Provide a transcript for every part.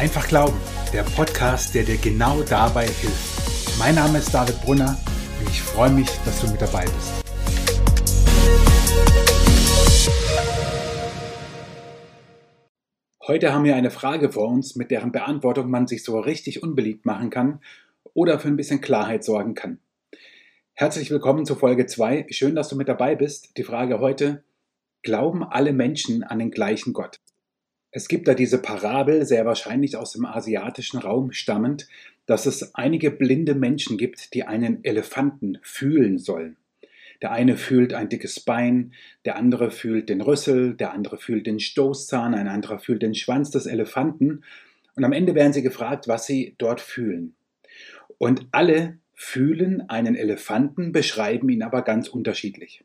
Einfach Glauben, der Podcast, der dir genau dabei hilft. Mein Name ist David Brunner und ich freue mich, dass du mit dabei bist. Heute haben wir eine Frage vor uns, mit deren Beantwortung man sich so richtig unbeliebt machen kann oder für ein bisschen Klarheit sorgen kann. Herzlich willkommen zu Folge 2. Schön, dass du mit dabei bist. Die Frage heute, glauben alle Menschen an den gleichen Gott? Es gibt da diese Parabel, sehr wahrscheinlich aus dem asiatischen Raum stammend, dass es einige blinde Menschen gibt, die einen Elefanten fühlen sollen. Der eine fühlt ein dickes Bein, der andere fühlt den Rüssel, der andere fühlt den Stoßzahn, ein anderer fühlt den Schwanz des Elefanten. Und am Ende werden sie gefragt, was sie dort fühlen. Und alle fühlen einen Elefanten, beschreiben ihn aber ganz unterschiedlich.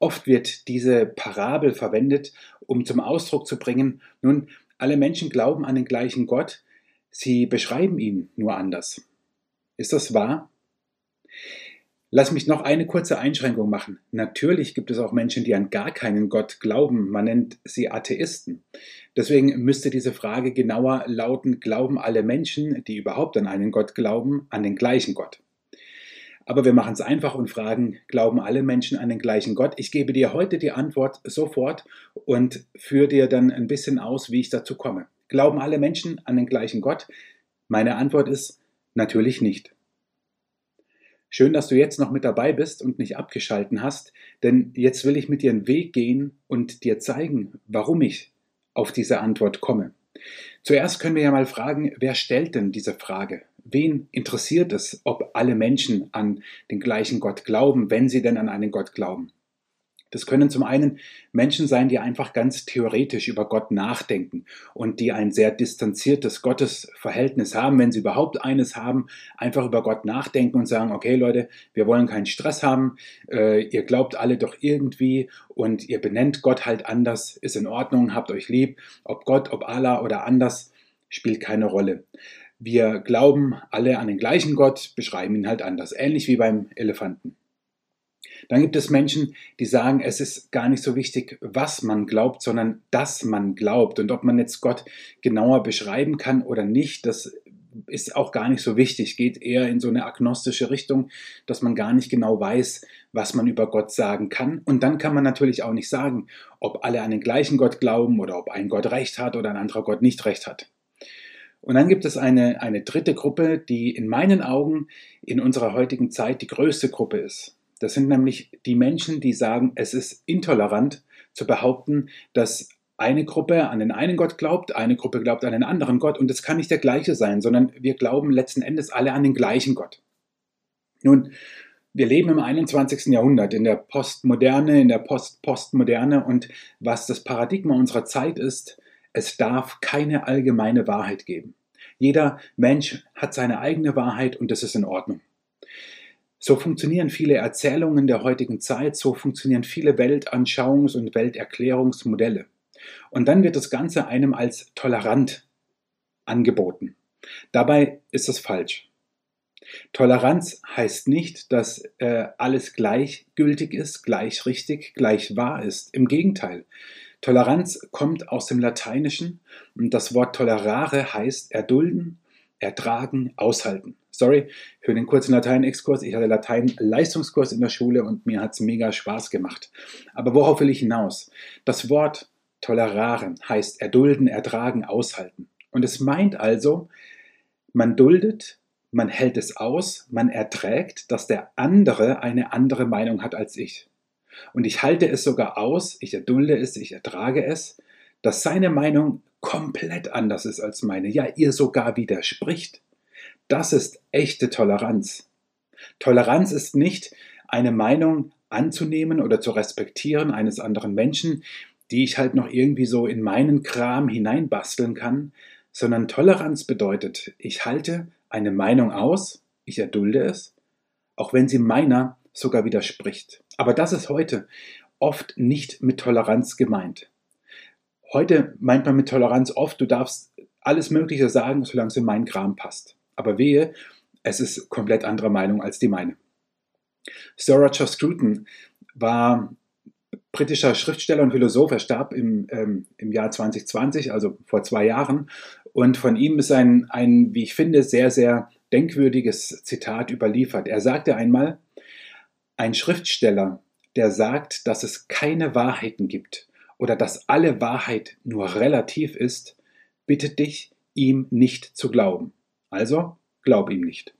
Oft wird diese Parabel verwendet, um zum Ausdruck zu bringen, nun, alle Menschen glauben an den gleichen Gott, sie beschreiben ihn nur anders. Ist das wahr? Lass mich noch eine kurze Einschränkung machen. Natürlich gibt es auch Menschen, die an gar keinen Gott glauben. Man nennt sie Atheisten. Deswegen müsste diese Frage genauer lauten, glauben alle Menschen, die überhaupt an einen Gott glauben, an den gleichen Gott? Aber wir machen es einfach und fragen, glauben alle Menschen an den gleichen Gott? Ich gebe dir heute die Antwort sofort und führe dir dann ein bisschen aus, wie ich dazu komme. Glauben alle Menschen an den gleichen Gott? Meine Antwort ist natürlich nicht. Schön, dass du jetzt noch mit dabei bist und nicht abgeschalten hast, denn jetzt will ich mit dir einen Weg gehen und dir zeigen, warum ich auf diese Antwort komme. Zuerst können wir ja mal fragen, wer stellt denn diese Frage? Wen interessiert es, ob alle Menschen an den gleichen Gott glauben, wenn sie denn an einen Gott glauben? Das können zum einen Menschen sein, die einfach ganz theoretisch über Gott nachdenken und die ein sehr distanziertes Gottesverhältnis haben, wenn sie überhaupt eines haben, einfach über Gott nachdenken und sagen, okay Leute, wir wollen keinen Stress haben, äh, ihr glaubt alle doch irgendwie und ihr benennt Gott halt anders, ist in Ordnung, habt euch lieb, ob Gott, ob Allah oder anders, spielt keine Rolle. Wir glauben alle an den gleichen Gott, beschreiben ihn halt anders, ähnlich wie beim Elefanten. Dann gibt es Menschen, die sagen, es ist gar nicht so wichtig, was man glaubt, sondern dass man glaubt. Und ob man jetzt Gott genauer beschreiben kann oder nicht, das ist auch gar nicht so wichtig, geht eher in so eine agnostische Richtung, dass man gar nicht genau weiß, was man über Gott sagen kann. Und dann kann man natürlich auch nicht sagen, ob alle an den gleichen Gott glauben oder ob ein Gott recht hat oder ein anderer Gott nicht recht hat. Und dann gibt es eine, eine dritte Gruppe, die in meinen Augen in unserer heutigen Zeit die größte Gruppe ist. Das sind nämlich die Menschen, die sagen, es ist intolerant zu behaupten, dass eine Gruppe an den einen Gott glaubt, eine Gruppe glaubt an den anderen Gott und es kann nicht der gleiche sein, sondern wir glauben letzten Endes alle an den gleichen Gott. Nun, wir leben im 21. Jahrhundert, in der Postmoderne, in der Post-Postmoderne und was das Paradigma unserer Zeit ist, es darf keine allgemeine Wahrheit geben. Jeder Mensch hat seine eigene Wahrheit und das ist in Ordnung. So funktionieren viele Erzählungen der heutigen Zeit, so funktionieren viele Weltanschauungs- und Welterklärungsmodelle. Und dann wird das Ganze einem als tolerant angeboten. Dabei ist es falsch. Toleranz heißt nicht, dass äh, alles gleichgültig ist, gleich richtig, gleich wahr ist. Im Gegenteil. Toleranz kommt aus dem Lateinischen und das Wort tolerare heißt erdulden, ertragen, aushalten. Sorry für den kurzen Latein-Exkurs. Ich hatte Latein-Leistungskurs in der Schule und mir hat es mega Spaß gemacht. Aber worauf will ich hinaus? Das Wort toleraren heißt erdulden, ertragen, aushalten. Und es meint also, man duldet, man hält es aus, man erträgt, dass der andere eine andere Meinung hat als ich. Und ich halte es sogar aus, ich erdulde es, ich ertrage es, dass seine Meinung komplett anders ist als meine, ja, ihr sogar widerspricht. Das ist echte Toleranz. Toleranz ist nicht eine Meinung anzunehmen oder zu respektieren eines anderen Menschen, die ich halt noch irgendwie so in meinen Kram hineinbasteln kann, sondern Toleranz bedeutet, ich halte eine Meinung aus, ich erdulde es, auch wenn sie meiner sogar widerspricht. Aber das ist heute oft nicht mit Toleranz gemeint. Heute meint man mit Toleranz oft, du darfst alles Mögliche sagen, solange es in meinen Kram passt. Aber wehe, es ist komplett andere Meinung als die meine. Sir Roger Scruton war britischer Schriftsteller und Philosoph. Er starb im, ähm, im Jahr 2020, also vor zwei Jahren. Und von ihm ist ein, ein, wie ich finde, sehr, sehr denkwürdiges Zitat überliefert. Er sagte einmal, ein Schriftsteller, der sagt, dass es keine Wahrheiten gibt oder dass alle Wahrheit nur relativ ist, bittet dich, ihm nicht zu glauben. Also glaub ihm nicht.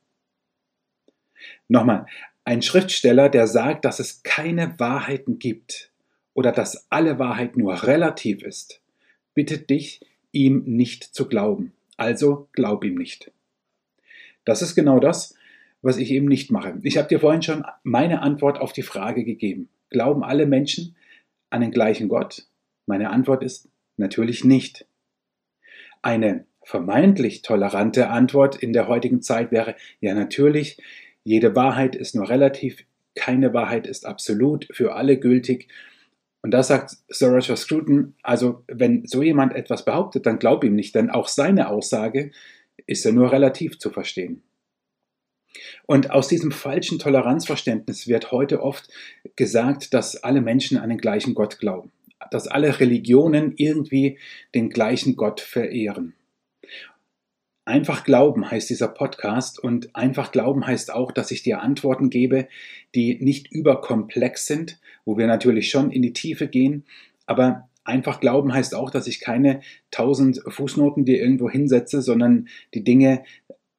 Nochmal, ein Schriftsteller, der sagt, dass es keine Wahrheiten gibt oder dass alle Wahrheit nur relativ ist, bittet dich, ihm nicht zu glauben. Also glaub ihm nicht. Das ist genau das, was ich eben nicht mache. Ich habe dir vorhin schon meine Antwort auf die Frage gegeben. Glauben alle Menschen an den gleichen Gott? Meine Antwort ist natürlich nicht. Eine vermeintlich tolerante Antwort in der heutigen Zeit wäre, ja natürlich, jede Wahrheit ist nur relativ, keine Wahrheit ist absolut, für alle gültig. Und da sagt Sir Roger Scruton, also wenn so jemand etwas behauptet, dann glaub ihm nicht, denn auch seine Aussage ist ja nur relativ zu verstehen. Und aus diesem falschen Toleranzverständnis wird heute oft gesagt, dass alle Menschen an den gleichen Gott glauben, dass alle Religionen irgendwie den gleichen Gott verehren. Einfach glauben heißt dieser Podcast und einfach glauben heißt auch, dass ich dir Antworten gebe, die nicht überkomplex sind, wo wir natürlich schon in die Tiefe gehen, aber einfach glauben heißt auch, dass ich keine tausend Fußnoten dir irgendwo hinsetze, sondern die Dinge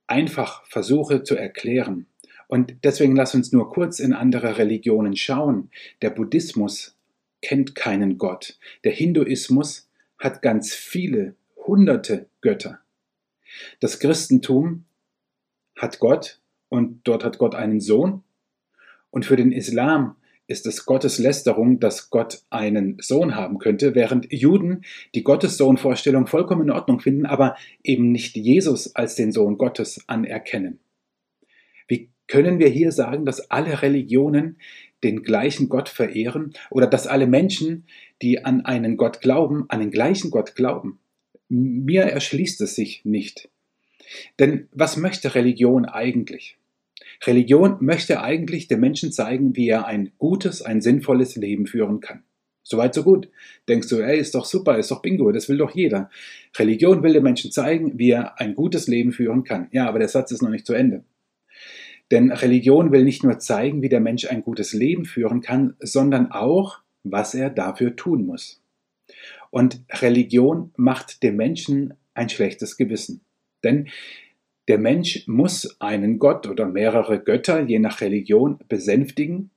einfach versuche zu erklären. Und deswegen lass uns nur kurz in andere Religionen schauen. Der Buddhismus kennt keinen Gott. Der Hinduismus hat ganz viele, hunderte Götter. Das Christentum hat Gott und dort hat Gott einen Sohn. Und für den Islam ist es Gotteslästerung, dass Gott einen Sohn haben könnte, während Juden die Gottessohnvorstellung vollkommen in Ordnung finden, aber eben nicht Jesus als den Sohn Gottes anerkennen. Wie können wir hier sagen, dass alle Religionen den gleichen Gott verehren oder dass alle Menschen, die an einen Gott glauben, an den gleichen Gott glauben? Mir erschließt es sich nicht. Denn was möchte Religion eigentlich? Religion möchte eigentlich dem Menschen zeigen, wie er ein gutes, ein sinnvolles Leben führen kann. Soweit, so gut. Denkst du, ey, ist doch super, ist doch Bingo, das will doch jeder. Religion will dem Menschen zeigen, wie er ein gutes Leben führen kann. Ja, aber der Satz ist noch nicht zu Ende. Denn Religion will nicht nur zeigen, wie der Mensch ein gutes Leben führen kann, sondern auch, was er dafür tun muss. Und Religion macht dem Menschen ein schlechtes Gewissen. Denn der Mensch muss einen Gott oder mehrere Götter, je nach Religion, besänftigen.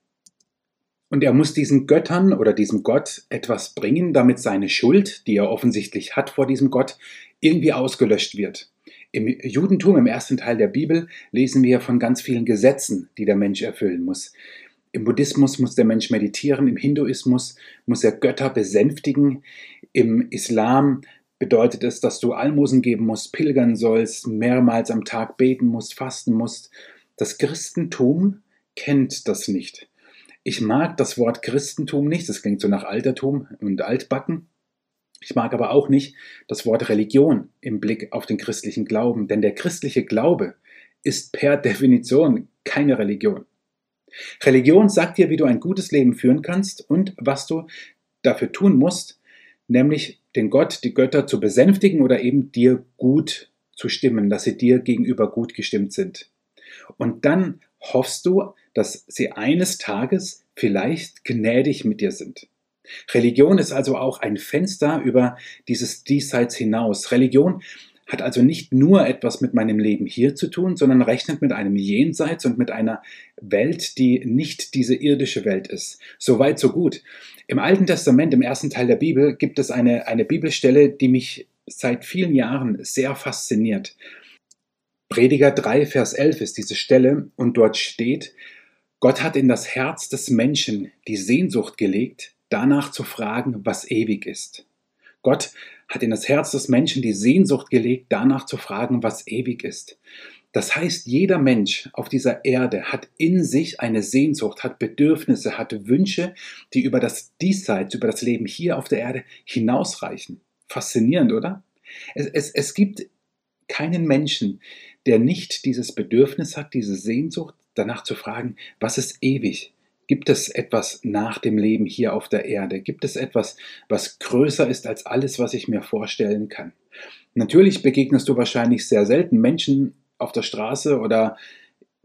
Und er muss diesen Göttern oder diesem Gott etwas bringen, damit seine Schuld, die er offensichtlich hat vor diesem Gott, irgendwie ausgelöscht wird. Im Judentum, im ersten Teil der Bibel, lesen wir von ganz vielen Gesetzen, die der Mensch erfüllen muss. Im Buddhismus muss der Mensch meditieren, im Hinduismus muss er Götter besänftigen, im Islam bedeutet es, dass du Almosen geben musst, pilgern sollst, mehrmals am Tag beten musst, fasten musst. Das Christentum kennt das nicht. Ich mag das Wort Christentum nicht, das klingt so nach Altertum und Altbacken. Ich mag aber auch nicht das Wort Religion im Blick auf den christlichen Glauben, denn der christliche Glaube ist per Definition keine Religion. Religion sagt dir, wie du ein gutes Leben führen kannst und was du dafür tun musst, nämlich den Gott, die Götter zu besänftigen oder eben dir gut zu stimmen, dass sie dir gegenüber gut gestimmt sind. Und dann hoffst du, dass sie eines Tages vielleicht gnädig mit dir sind. Religion ist also auch ein Fenster über dieses Diesseits hinaus. Religion hat also nicht nur etwas mit meinem Leben hier zu tun, sondern rechnet mit einem Jenseits und mit einer Welt, die nicht diese irdische Welt ist. So weit, so gut. Im Alten Testament, im ersten Teil der Bibel, gibt es eine, eine Bibelstelle, die mich seit vielen Jahren sehr fasziniert. Prediger 3, Vers 11 ist diese Stelle und dort steht, Gott hat in das Herz des Menschen die Sehnsucht gelegt, danach zu fragen, was ewig ist. Gott hat in das Herz des Menschen die Sehnsucht gelegt, danach zu fragen, was ewig ist. Das heißt, jeder Mensch auf dieser Erde hat in sich eine Sehnsucht, hat Bedürfnisse, hat Wünsche, die über das Diesseits, über das Leben hier auf der Erde hinausreichen. Faszinierend, oder? Es, es, es gibt keinen Menschen, der nicht dieses Bedürfnis hat, diese Sehnsucht danach zu fragen, was ist ewig? Gibt es etwas nach dem Leben hier auf der Erde? Gibt es etwas, was größer ist als alles, was ich mir vorstellen kann? Natürlich begegnest du wahrscheinlich sehr selten Menschen auf der Straße oder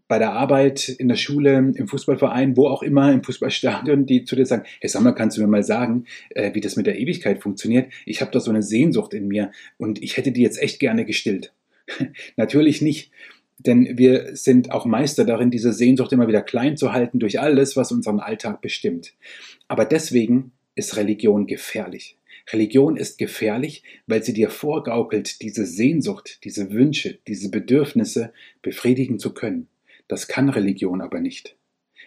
bei der Arbeit, in der Schule, im Fußballverein, wo auch immer, im Fußballstadion, die zu dir sagen, hey Sammler, kannst du mir mal sagen, äh, wie das mit der Ewigkeit funktioniert? Ich habe da so eine Sehnsucht in mir und ich hätte die jetzt echt gerne gestillt. Natürlich nicht. Denn wir sind auch Meister darin, diese Sehnsucht immer wieder klein zu halten durch alles, was unseren Alltag bestimmt. Aber deswegen ist Religion gefährlich. Religion ist gefährlich, weil sie dir vorgaukelt, diese Sehnsucht, diese Wünsche, diese Bedürfnisse befriedigen zu können. Das kann Religion aber nicht.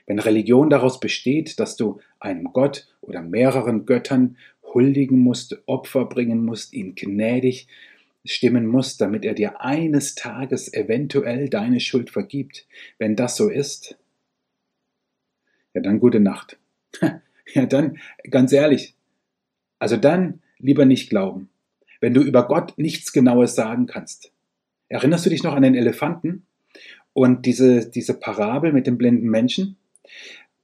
Wenn Religion daraus besteht, dass du einem Gott oder mehreren Göttern huldigen musst, Opfer bringen musst, ihn gnädig stimmen muss, damit er dir eines Tages eventuell deine Schuld vergibt. Wenn das so ist, ja dann gute Nacht. Ja dann, ganz ehrlich, also dann lieber nicht glauben, wenn du über Gott nichts Genaues sagen kannst. Erinnerst du dich noch an den Elefanten und diese, diese Parabel mit dem blinden Menschen?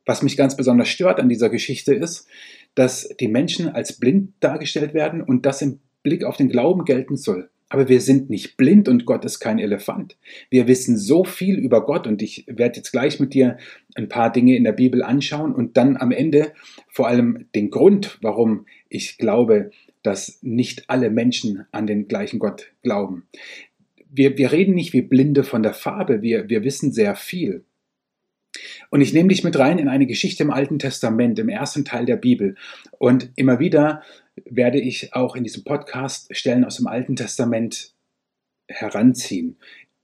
Was mich ganz besonders stört an dieser Geschichte ist, dass die Menschen als blind dargestellt werden und das im Blick auf den Glauben gelten soll. Aber wir sind nicht blind und Gott ist kein Elefant. Wir wissen so viel über Gott und ich werde jetzt gleich mit dir ein paar Dinge in der Bibel anschauen und dann am Ende vor allem den Grund, warum ich glaube, dass nicht alle Menschen an den gleichen Gott glauben. Wir, wir reden nicht wie Blinde von der Farbe, wir, wir wissen sehr viel. Und ich nehme dich mit rein in eine Geschichte im Alten Testament, im ersten Teil der Bibel. Und immer wieder werde ich auch in diesem Podcast Stellen aus dem Alten Testament heranziehen.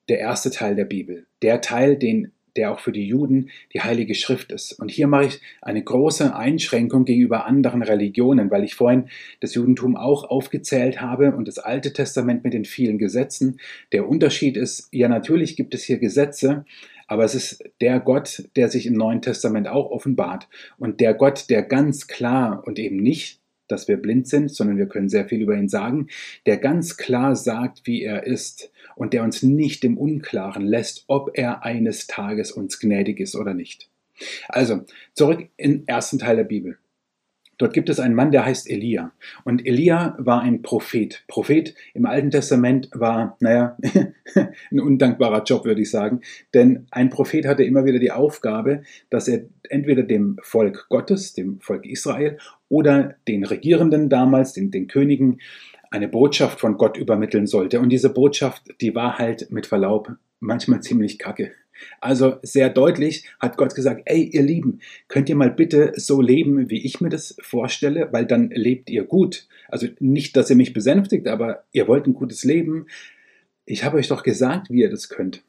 Der erste Teil der Bibel, der Teil, den der auch für die Juden die Heilige Schrift ist. Und hier mache ich eine große Einschränkung gegenüber anderen Religionen, weil ich vorhin das Judentum auch aufgezählt habe und das Alte Testament mit den vielen Gesetzen. Der Unterschied ist, ja natürlich gibt es hier Gesetze, aber es ist der Gott, der sich im Neuen Testament auch offenbart und der Gott, der ganz klar und eben nicht dass wir blind sind, sondern wir können sehr viel über ihn sagen, der ganz klar sagt, wie er ist und der uns nicht im Unklaren lässt, ob er eines Tages uns gnädig ist oder nicht. Also, zurück im ersten Teil der Bibel. Dort gibt es einen Mann, der heißt Elia. Und Elia war ein Prophet. Prophet im Alten Testament war, naja, ein undankbarer Job, würde ich sagen. Denn ein Prophet hatte immer wieder die Aufgabe, dass er entweder dem Volk Gottes, dem Volk Israel, oder den Regierenden damals, den, den Königen, eine Botschaft von Gott übermitteln sollte. Und diese Botschaft, die war halt mit Verlaub manchmal ziemlich kacke. Also sehr deutlich hat Gott gesagt, ey ihr Lieben, könnt ihr mal bitte so leben, wie ich mir das vorstelle, weil dann lebt ihr gut. Also nicht, dass ihr mich besänftigt, aber ihr wollt ein gutes Leben. Ich habe euch doch gesagt, wie ihr das könnt.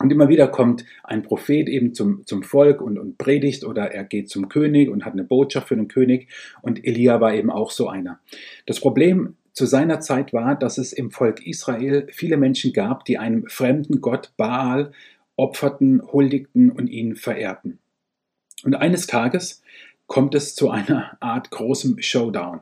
Und immer wieder kommt ein Prophet eben zum, zum Volk und, und predigt oder er geht zum König und hat eine Botschaft für den König. Und Elia war eben auch so einer. Das Problem zu seiner Zeit war, dass es im Volk Israel viele Menschen gab, die einem fremden Gott Baal opferten, huldigten und ihn verehrten. Und eines Tages kommt es zu einer Art großem Showdown.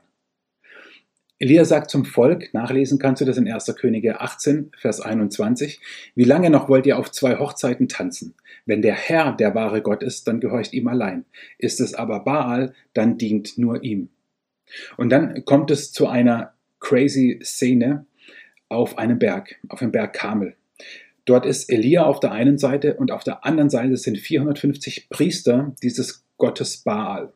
Elia sagt zum Volk, nachlesen kannst du das in 1. Könige 18, Vers 21, wie lange noch wollt ihr auf zwei Hochzeiten tanzen? Wenn der Herr der wahre Gott ist, dann gehorcht ihm allein. Ist es aber Baal, dann dient nur ihm. Und dann kommt es zu einer crazy Szene auf einem Berg, auf dem Berg Kamel. Dort ist Elia auf der einen Seite und auf der anderen Seite sind 450 Priester dieses Gottes Baal.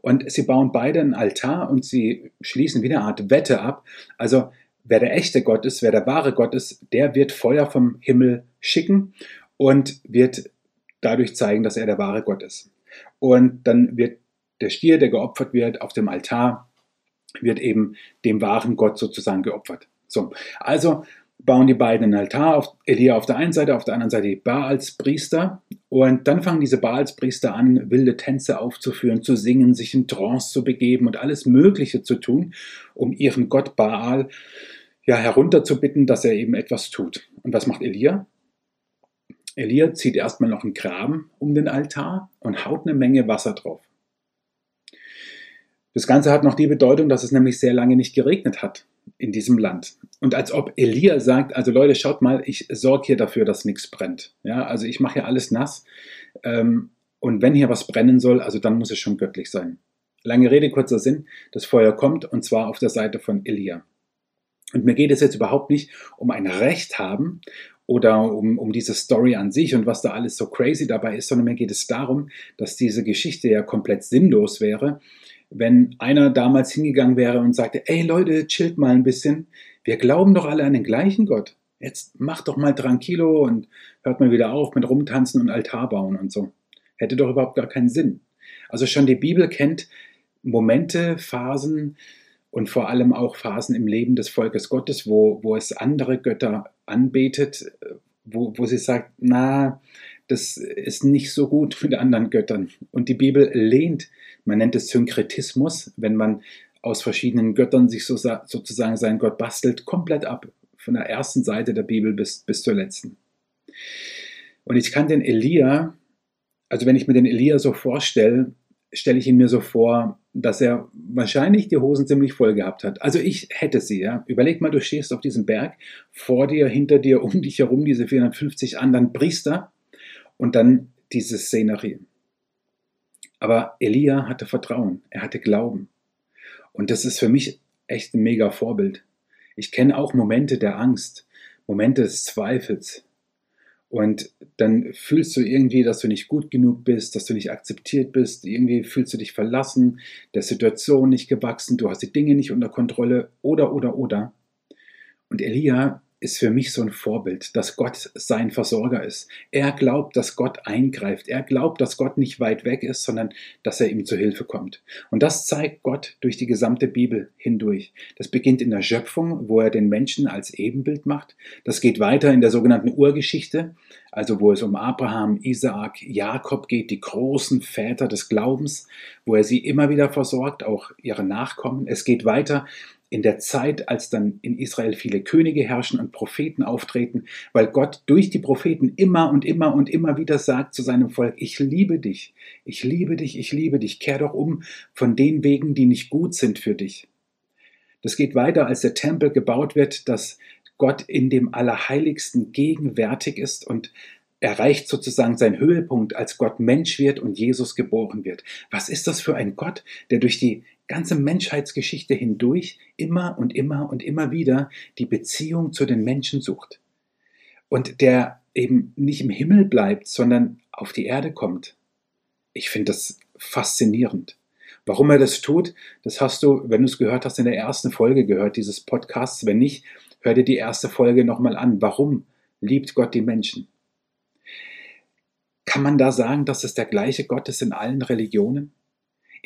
Und sie bauen beide einen Altar und sie schließen wie eine Art Wette ab. Also wer der echte Gott ist, wer der wahre Gott ist, der wird Feuer vom Himmel schicken und wird dadurch zeigen, dass er der wahre Gott ist. Und dann wird der Stier, der geopfert wird auf dem Altar, wird eben dem wahren Gott sozusagen geopfert. So, also bauen die beiden einen Altar, auf Elia auf der einen Seite, auf der anderen Seite die Baalspriester. Und dann fangen diese Baalspriester an, wilde Tänze aufzuführen, zu singen, sich in Trance zu begeben und alles Mögliche zu tun, um ihren Gott Baal ja, herunterzubitten, dass er eben etwas tut. Und was macht Elia? Elia zieht erstmal noch einen Graben um den Altar und haut eine Menge Wasser drauf. Das Ganze hat noch die Bedeutung, dass es nämlich sehr lange nicht geregnet hat in diesem Land. Und als ob Elia sagt, also Leute, schaut mal, ich sorge hier dafür, dass nichts brennt. Ja, also ich mache hier alles nass. Ähm, Und wenn hier was brennen soll, also dann muss es schon göttlich sein. Lange Rede, kurzer Sinn, das Feuer kommt und zwar auf der Seite von Elia. Und mir geht es jetzt überhaupt nicht um ein Recht haben oder um, um diese Story an sich und was da alles so crazy dabei ist, sondern mir geht es darum, dass diese Geschichte ja komplett sinnlos wäre, wenn einer damals hingegangen wäre und sagte, ey Leute, chillt mal ein bisschen, wir glauben doch alle an den gleichen Gott. Jetzt macht doch mal tranquilo und hört mal wieder auf mit rumtanzen und Altar bauen und so. Hätte doch überhaupt gar keinen Sinn. Also schon die Bibel kennt Momente, Phasen, und vor allem auch Phasen im Leben des Volkes Gottes, wo, wo es andere Götter anbetet, wo, wo sie sagt, na, das ist nicht so gut mit anderen Göttern. Und die Bibel lehnt, man nennt es Synkretismus, wenn man aus verschiedenen Göttern sich so, sozusagen seinen Gott bastelt, komplett ab. Von der ersten Seite der Bibel bis, bis zur letzten. Und ich kann den Elia, also wenn ich mir den Elia so vorstelle, stelle ich ihn mir so vor, dass er wahrscheinlich die Hosen ziemlich voll gehabt hat. Also ich hätte sie, ja. Überleg mal, du stehst auf diesem Berg, vor dir, hinter dir, um dich herum diese 450 anderen Priester und dann diese Szenerie. Aber Elia hatte Vertrauen, er hatte Glauben. Und das ist für mich echt ein mega Vorbild. Ich kenne auch Momente der Angst, Momente des Zweifels, und dann fühlst du irgendwie, dass du nicht gut genug bist, dass du nicht akzeptiert bist. Irgendwie fühlst du dich verlassen, der Situation nicht gewachsen, du hast die Dinge nicht unter Kontrolle oder, oder, oder. Und Elia ist für mich so ein Vorbild, dass Gott sein Versorger ist. Er glaubt, dass Gott eingreift. Er glaubt, dass Gott nicht weit weg ist, sondern dass er ihm zu Hilfe kommt. Und das zeigt Gott durch die gesamte Bibel hindurch. Das beginnt in der Schöpfung, wo er den Menschen als Ebenbild macht. Das geht weiter in der sogenannten Urgeschichte, also wo es um Abraham, Isaak, Jakob geht, die großen Väter des Glaubens, wo er sie immer wieder versorgt, auch ihre Nachkommen. Es geht weiter in der Zeit, als dann in Israel viele Könige herrschen und Propheten auftreten, weil Gott durch die Propheten immer und immer und immer wieder sagt zu seinem Volk, ich liebe dich, ich liebe dich, ich liebe dich, kehr doch um von den Wegen, die nicht gut sind für dich. Das geht weiter, als der Tempel gebaut wird, dass Gott in dem Allerheiligsten gegenwärtig ist und erreicht sozusagen seinen Höhepunkt, als Gott Mensch wird und Jesus geboren wird. Was ist das für ein Gott, der durch die ganze Menschheitsgeschichte hindurch immer und immer und immer wieder die Beziehung zu den Menschen sucht. Und der eben nicht im Himmel bleibt, sondern auf die Erde kommt. Ich finde das faszinierend. Warum er das tut, das hast du, wenn du es gehört hast, in der ersten Folge gehört, dieses Podcasts. Wenn nicht, hör dir die erste Folge nochmal an. Warum liebt Gott die Menschen? Kann man da sagen, dass es der gleiche Gott ist in allen Religionen?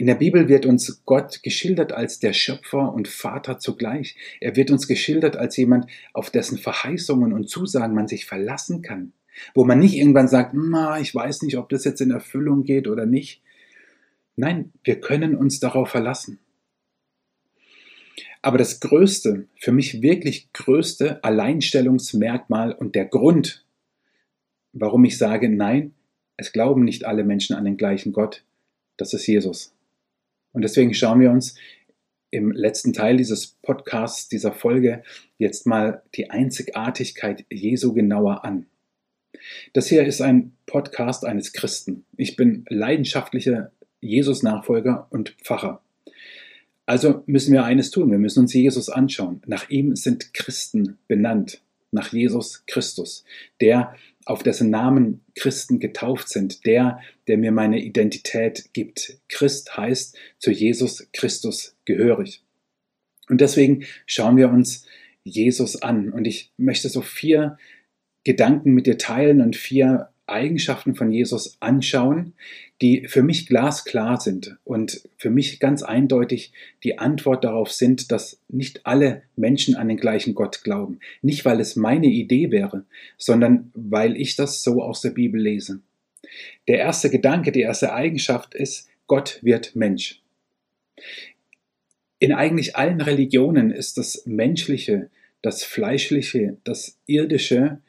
In der Bibel wird uns Gott geschildert als der Schöpfer und Vater zugleich. Er wird uns geschildert als jemand, auf dessen Verheißungen und Zusagen man sich verlassen kann. Wo man nicht irgendwann sagt, ich weiß nicht, ob das jetzt in Erfüllung geht oder nicht. Nein, wir können uns darauf verlassen. Aber das größte, für mich wirklich größte Alleinstellungsmerkmal und der Grund, warum ich sage, nein, es glauben nicht alle Menschen an den gleichen Gott, das ist Jesus. Und deswegen schauen wir uns im letzten Teil dieses Podcasts, dieser Folge, jetzt mal die Einzigartigkeit Jesu genauer an. Das hier ist ein Podcast eines Christen. Ich bin leidenschaftlicher Jesus-Nachfolger und Pfarrer. Also müssen wir eines tun, wir müssen uns Jesus anschauen. Nach ihm sind Christen benannt, nach Jesus Christus, der auf dessen Namen Christen getauft sind, der, der mir meine Identität gibt. Christ heißt zu Jesus Christus gehörig. Und deswegen schauen wir uns Jesus an. Und ich möchte so vier Gedanken mit dir teilen und vier Eigenschaften von Jesus anschauen, die für mich glasklar sind und für mich ganz eindeutig die Antwort darauf sind, dass nicht alle Menschen an den gleichen Gott glauben. Nicht, weil es meine Idee wäre, sondern weil ich das so aus der Bibel lese. Der erste Gedanke, die erste Eigenschaft ist, Gott wird Mensch. In eigentlich allen Religionen ist das Menschliche, das Fleischliche, das Irdische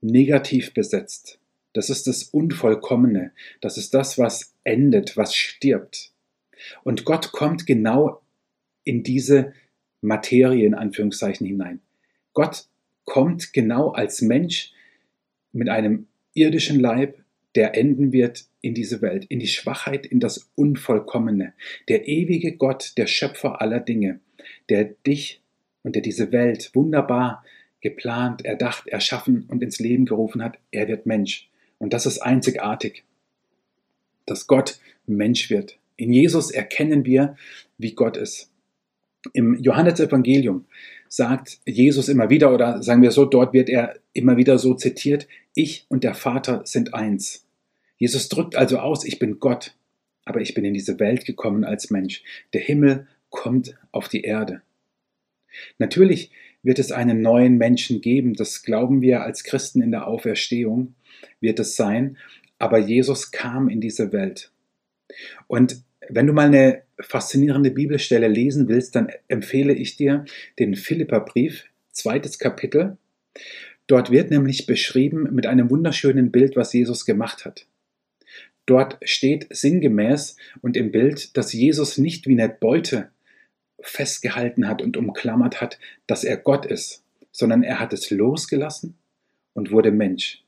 negativ besetzt. Das ist das Unvollkommene. Das ist das, was endet, was stirbt. Und Gott kommt genau in diese Materie in Anführungszeichen hinein. Gott kommt genau als Mensch mit einem irdischen Leib, der enden wird in diese Welt, in die Schwachheit, in das Unvollkommene. Der ewige Gott, der Schöpfer aller Dinge, der dich und der diese Welt wunderbar geplant, erdacht, erschaffen und ins Leben gerufen hat, er wird Mensch. Und das ist einzigartig, dass Gott Mensch wird. In Jesus erkennen wir, wie Gott ist. Im Johannesevangelium sagt Jesus immer wieder, oder sagen wir so, dort wird er immer wieder so zitiert, ich und der Vater sind eins. Jesus drückt also aus, ich bin Gott, aber ich bin in diese Welt gekommen als Mensch. Der Himmel kommt auf die Erde. Natürlich wird es einen neuen Menschen geben, das glauben wir als Christen in der Auferstehung, wird es sein, aber Jesus kam in diese Welt. Und wenn du mal eine faszinierende Bibelstelle lesen willst, dann empfehle ich dir den Philipperbrief, zweites Kapitel. Dort wird nämlich beschrieben mit einem wunderschönen Bild, was Jesus gemacht hat. Dort steht sinngemäß und im Bild, dass Jesus nicht wie eine Beute festgehalten hat und umklammert hat, dass er Gott ist, sondern er hat es losgelassen und wurde Mensch.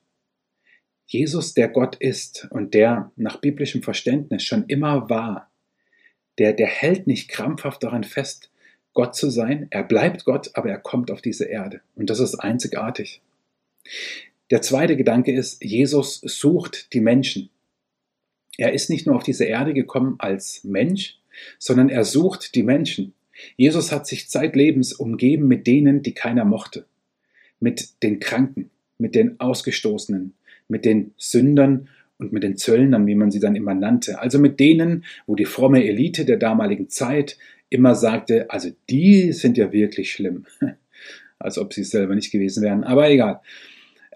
Jesus, der Gott ist und der nach biblischem Verständnis schon immer war, der, der hält nicht krampfhaft daran fest, Gott zu sein. Er bleibt Gott, aber er kommt auf diese Erde. Und das ist einzigartig. Der zweite Gedanke ist, Jesus sucht die Menschen. Er ist nicht nur auf diese Erde gekommen als Mensch, sondern er sucht die Menschen. Jesus hat sich zeitlebens umgeben mit denen, die keiner mochte. Mit den Kranken, mit den Ausgestoßenen, mit den Sündern und mit den Zöllnern, wie man sie dann immer nannte. Also mit denen, wo die fromme Elite der damaligen Zeit immer sagte, also die sind ja wirklich schlimm. Als ob sie es selber nicht gewesen wären. Aber egal.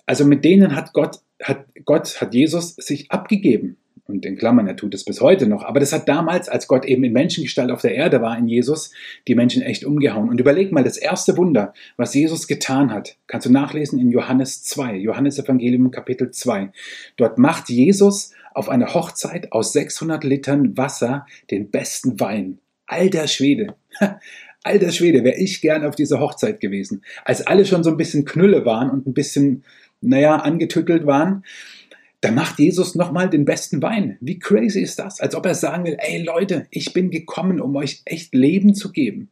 Also mit denen hat Gott, hat Gott, hat Jesus sich abgegeben und in Klammern, er tut es bis heute noch. Aber das hat damals, als Gott eben in Menschengestalt auf der Erde war, in Jesus, die Menschen echt umgehauen. Und überleg mal, das erste Wunder, was Jesus getan hat, kannst du nachlesen in Johannes 2, Johannes Evangelium Kapitel 2. Dort macht Jesus auf einer Hochzeit aus 600 Litern Wasser den besten Wein. Alter Schwede. Alter Schwede, wäre ich gern auf dieser Hochzeit gewesen. Als alle schon so ein bisschen Knülle waren und ein bisschen, naja, angetüttelt waren, da macht Jesus nochmal den besten Wein. Wie crazy ist das? Als ob er sagen will, ey Leute, ich bin gekommen, um euch echt Leben zu geben.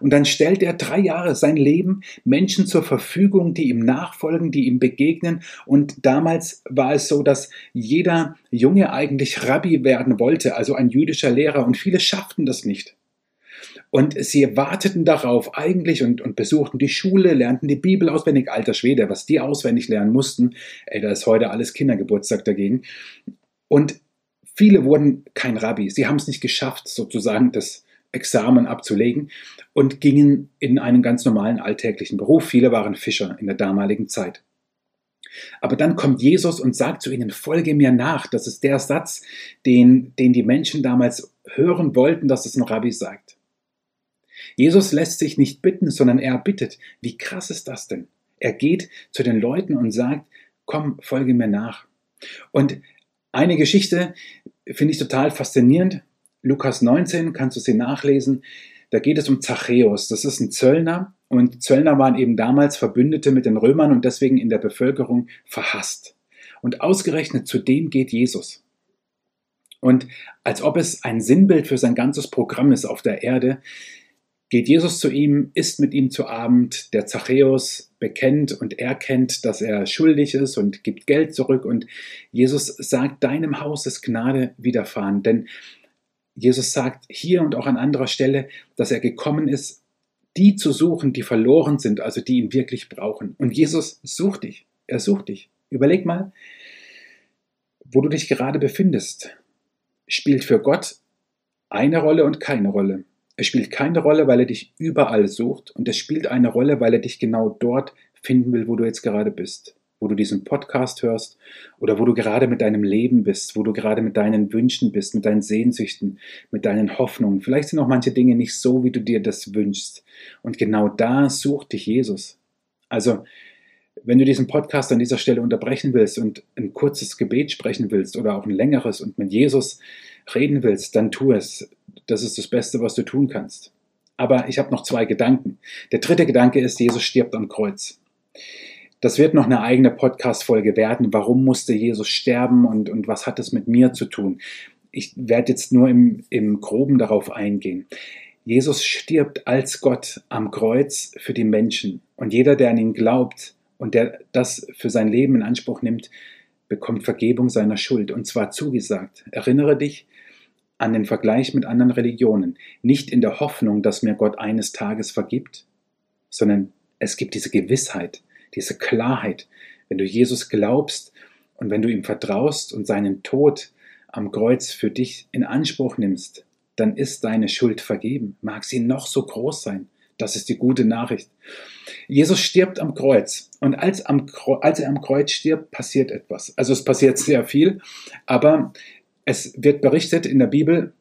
Und dann stellt er drei Jahre sein Leben Menschen zur Verfügung, die ihm nachfolgen, die ihm begegnen. Und damals war es so, dass jeder Junge eigentlich Rabbi werden wollte, also ein jüdischer Lehrer. Und viele schafften das nicht. Und sie warteten darauf eigentlich und, und besuchten die Schule, lernten die Bibel auswendig. Alter Schwede, was die auswendig lernen mussten. Ey, da ist heute alles Kindergeburtstag dagegen. Und viele wurden kein Rabbi. Sie haben es nicht geschafft, sozusagen das Examen abzulegen und gingen in einen ganz normalen alltäglichen Beruf. Viele waren Fischer in der damaligen Zeit. Aber dann kommt Jesus und sagt zu ihnen, folge mir nach. Das ist der Satz, den, den die Menschen damals hören wollten, dass es ein Rabbi sagt. Jesus lässt sich nicht bitten, sondern er bittet. Wie krass ist das denn? Er geht zu den Leuten und sagt, komm, folge mir nach. Und eine Geschichte finde ich total faszinierend. Lukas 19, kannst du sie nachlesen. Da geht es um Zachäus. Das ist ein Zöllner und Zöllner waren eben damals Verbündete mit den Römern und deswegen in der Bevölkerung verhasst. Und ausgerechnet zu dem geht Jesus. Und als ob es ein Sinnbild für sein ganzes Programm ist auf der Erde, geht Jesus zu ihm, isst mit ihm zu Abend. Der Zachäus bekennt und erkennt, dass er schuldig ist und gibt Geld zurück. Und Jesus sagt, deinem Haus ist Gnade widerfahren. Denn Jesus sagt hier und auch an anderer Stelle, dass er gekommen ist, die zu suchen, die verloren sind, also die ihn wirklich brauchen. Und Jesus sucht dich. Er sucht dich. Überleg mal, wo du dich gerade befindest. Spielt für Gott eine Rolle und keine Rolle. Es spielt keine Rolle, weil er dich überall sucht und es spielt eine Rolle, weil er dich genau dort finden will, wo du jetzt gerade bist, wo du diesen Podcast hörst oder wo du gerade mit deinem Leben bist, wo du gerade mit deinen Wünschen bist, mit deinen Sehnsüchten, mit deinen Hoffnungen. Vielleicht sind auch manche Dinge nicht so, wie du dir das wünschst. Und genau da sucht dich Jesus. Also, wenn du diesen Podcast an dieser Stelle unterbrechen willst und ein kurzes Gebet sprechen willst oder auch ein längeres und mit Jesus reden willst, dann tu es. Das ist das Beste, was du tun kannst. Aber ich habe noch zwei Gedanken. Der dritte Gedanke ist, Jesus stirbt am Kreuz. Das wird noch eine eigene Podcast-Folge werden. Warum musste Jesus sterben und, und was hat es mit mir zu tun? Ich werde jetzt nur im, im Groben darauf eingehen. Jesus stirbt als Gott am Kreuz für die Menschen. Und jeder, der an ihn glaubt und der das für sein Leben in Anspruch nimmt, bekommt Vergebung seiner Schuld. Und zwar zugesagt. Erinnere dich an den Vergleich mit anderen Religionen. Nicht in der Hoffnung, dass mir Gott eines Tages vergibt, sondern es gibt diese Gewissheit, diese Klarheit, wenn du Jesus glaubst und wenn du ihm vertraust und seinen Tod am Kreuz für dich in Anspruch nimmst, dann ist deine Schuld vergeben. Mag sie noch so groß sein. Das ist die gute Nachricht. Jesus stirbt am Kreuz. Und als, am, als er am Kreuz stirbt, passiert etwas. Also es passiert sehr viel, aber es wird berichtet in der Bibel,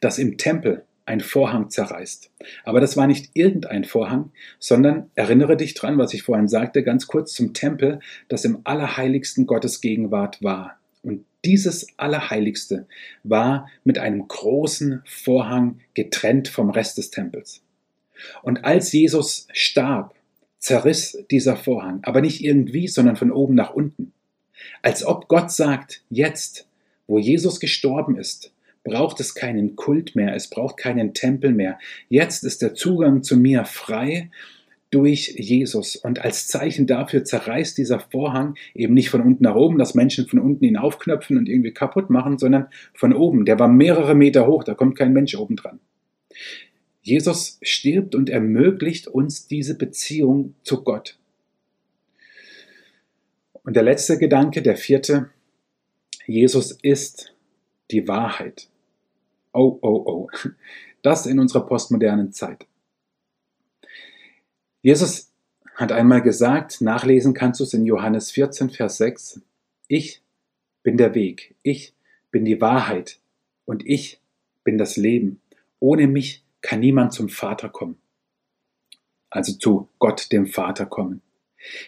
dass im Tempel ein Vorhang zerreißt. Aber das war nicht irgendein Vorhang, sondern erinnere dich dran, was ich vorhin sagte, ganz kurz zum Tempel, das im Allerheiligsten Gottes Gegenwart war. Und dieses Allerheiligste war mit einem großen Vorhang getrennt vom Rest des Tempels. Und als Jesus starb, zerriss dieser Vorhang, aber nicht irgendwie, sondern von oben nach unten. Als ob Gott sagt, jetzt, wo Jesus gestorben ist, braucht es keinen Kult mehr, es braucht keinen Tempel mehr. Jetzt ist der Zugang zu mir frei durch Jesus. Und als Zeichen dafür zerreißt dieser Vorhang eben nicht von unten nach oben, dass Menschen von unten ihn aufknöpfen und irgendwie kaputt machen, sondern von oben. Der war mehrere Meter hoch, da kommt kein Mensch oben dran. Jesus stirbt und ermöglicht uns diese Beziehung zu Gott. Und der letzte Gedanke, der vierte, Jesus ist die Wahrheit. Oh, oh, oh. Das in unserer postmodernen Zeit. Jesus hat einmal gesagt, nachlesen kannst du es in Johannes 14, Vers 6, ich bin der Weg, ich bin die Wahrheit und ich bin das Leben. Ohne mich kann niemand zum Vater kommen. Also zu Gott, dem Vater kommen.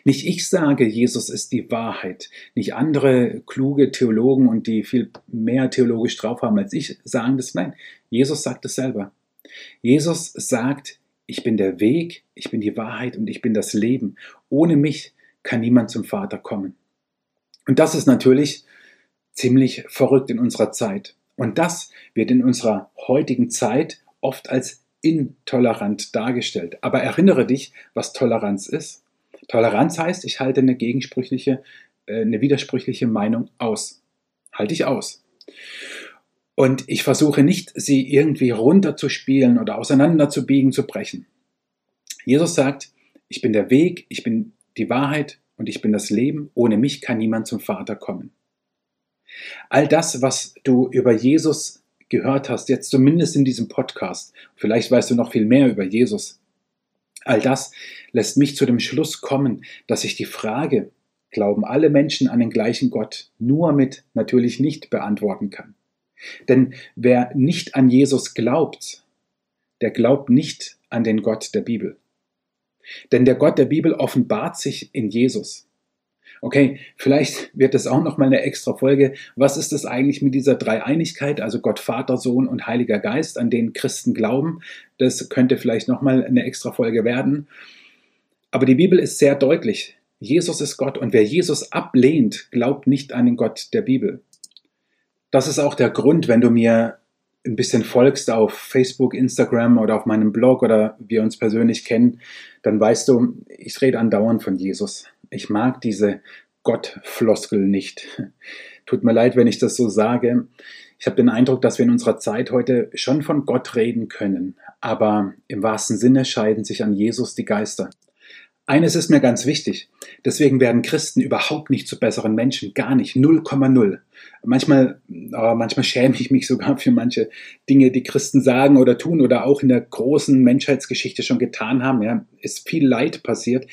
Nicht ich sage, Jesus ist die Wahrheit. Nicht andere kluge Theologen und die viel mehr theologisch drauf haben als ich sagen das. Nein, Jesus sagt es selber. Jesus sagt, ich bin der Weg, ich bin die Wahrheit und ich bin das Leben. Ohne mich kann niemand zum Vater kommen. Und das ist natürlich ziemlich verrückt in unserer Zeit. Und das wird in unserer heutigen Zeit oft als intolerant dargestellt. Aber erinnere dich, was Toleranz ist. Toleranz heißt, ich halte eine gegensprüchliche, äh, eine widersprüchliche Meinung aus. Halte ich aus. Und ich versuche nicht, sie irgendwie runterzuspielen oder auseinanderzubiegen, zu brechen. Jesus sagt, ich bin der Weg, ich bin die Wahrheit und ich bin das Leben. Ohne mich kann niemand zum Vater kommen. All das, was du über Jesus gehört hast, jetzt zumindest in diesem Podcast, vielleicht weißt du noch viel mehr über Jesus, All das lässt mich zu dem Schluss kommen, dass ich die Frage, glauben alle Menschen an den gleichen Gott, nur mit natürlich nicht beantworten kann. Denn wer nicht an Jesus glaubt, der glaubt nicht an den Gott der Bibel. Denn der Gott der Bibel offenbart sich in Jesus. Okay, vielleicht wird es auch noch mal eine extra Folge. Was ist es eigentlich mit dieser Dreieinigkeit, also Gott, Vater, Sohn und Heiliger Geist, an den Christen glauben? Das könnte vielleicht noch mal eine extra Folge werden. Aber die Bibel ist sehr deutlich. Jesus ist Gott und wer Jesus ablehnt, glaubt nicht an den Gott der Bibel. Das ist auch der Grund, wenn du mir ein bisschen folgst auf Facebook, Instagram oder auf meinem Blog oder wir uns persönlich kennen, dann weißt du, ich rede andauernd von Jesus. Ich mag diese Gottfloskel nicht. Tut mir leid, wenn ich das so sage. Ich habe den Eindruck, dass wir in unserer Zeit heute schon von Gott reden können, aber im wahrsten Sinne scheiden sich an Jesus die Geister. Eines ist mir ganz wichtig. Deswegen werden Christen überhaupt nicht zu besseren Menschen. Gar nicht. 0,0. Manchmal, oh, manchmal schäme ich mich sogar für manche Dinge, die Christen sagen oder tun oder auch in der großen Menschheitsgeschichte schon getan haben. Ja, ist viel Leid passiert.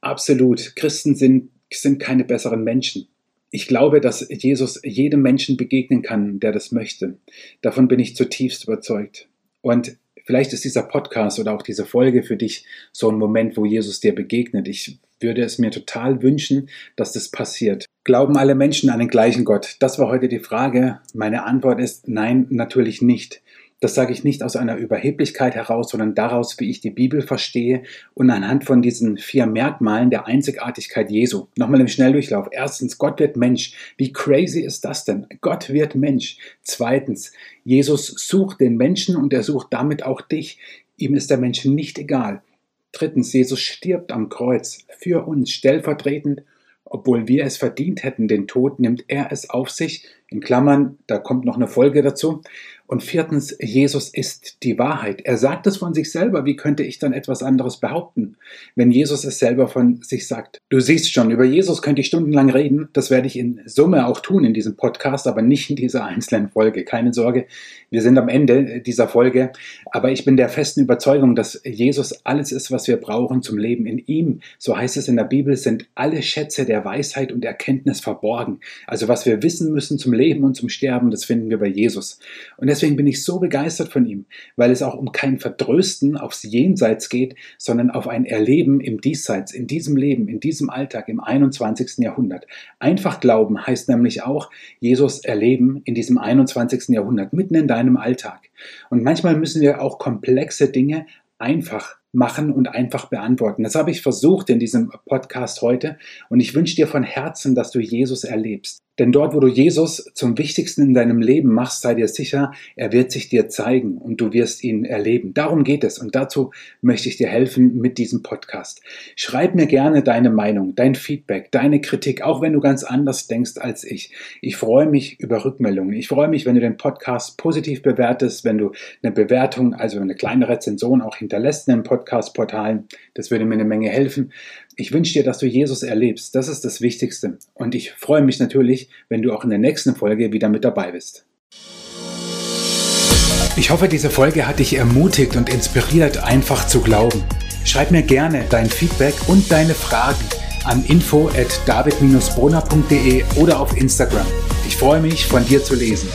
Absolut. Christen sind, sind keine besseren Menschen. Ich glaube, dass Jesus jedem Menschen begegnen kann, der das möchte. Davon bin ich zutiefst überzeugt. Und vielleicht ist dieser Podcast oder auch diese Folge für dich so ein Moment, wo Jesus dir begegnet. Ich würde es mir total wünschen, dass das passiert. Glauben alle Menschen an den gleichen Gott? Das war heute die Frage. Meine Antwort ist nein, natürlich nicht. Das sage ich nicht aus einer Überheblichkeit heraus, sondern daraus, wie ich die Bibel verstehe und anhand von diesen vier Merkmalen der Einzigartigkeit Jesu. Nochmal im Schnelldurchlauf. Erstens, Gott wird Mensch. Wie crazy ist das denn? Gott wird Mensch. Zweitens, Jesus sucht den Menschen und er sucht damit auch dich. Ihm ist der Mensch nicht egal. Drittens, Jesus stirbt am Kreuz für uns stellvertretend obwohl wir es verdient hätten, den Tod, nimmt er es auf sich. In Klammern, da kommt noch eine Folge dazu. Und viertens, Jesus ist die Wahrheit. Er sagt es von sich selber. Wie könnte ich dann etwas anderes behaupten, wenn Jesus es selber von sich sagt? Du siehst schon, über Jesus könnte ich stundenlang reden. Das werde ich in Summe auch tun in diesem Podcast, aber nicht in dieser einzelnen Folge. Keine Sorge, wir sind am Ende dieser Folge. Aber ich bin der festen Überzeugung, dass Jesus alles ist, was wir brauchen zum Leben. In ihm, so heißt es in der Bibel, sind alle Schätze der Weisheit und Erkenntnis verborgen. Also was wir wissen müssen zum Leben und zum Sterben, das finden wir bei Jesus. Und deswegen bin ich so begeistert von ihm, weil es auch um kein Vertrösten aufs Jenseits geht, sondern auf ein Erleben im Diesseits, in diesem Leben, in diesem Alltag im 21. Jahrhundert. Einfach glauben heißt nämlich auch Jesus erleben in diesem 21. Jahrhundert, mitten in deinem Alltag. Und manchmal müssen wir auch komplexe Dinge einfach machen und einfach beantworten. Das habe ich versucht in diesem Podcast heute und ich wünsche dir von Herzen, dass du Jesus erlebst. Denn dort, wo du Jesus zum Wichtigsten in deinem Leben machst, sei dir sicher, er wird sich dir zeigen und du wirst ihn erleben. Darum geht es und dazu möchte ich dir helfen mit diesem Podcast. Schreib mir gerne deine Meinung, dein Feedback, deine Kritik, auch wenn du ganz anders denkst als ich. Ich freue mich über Rückmeldungen. Ich freue mich, wenn du den Podcast positiv bewertest, wenn du eine Bewertung, also eine kleine Rezension auch hinterlässt in den Podcast-Portalen. Das würde mir eine Menge helfen. Ich wünsche dir, dass du Jesus erlebst. Das ist das Wichtigste. Und ich freue mich natürlich, wenn du auch in der nächsten Folge wieder mit dabei bist. Ich hoffe, diese Folge hat dich ermutigt und inspiriert, einfach zu glauben. Schreib mir gerne dein Feedback und deine Fragen an info at david-brunner.de oder auf Instagram. Ich freue mich, von dir zu lesen.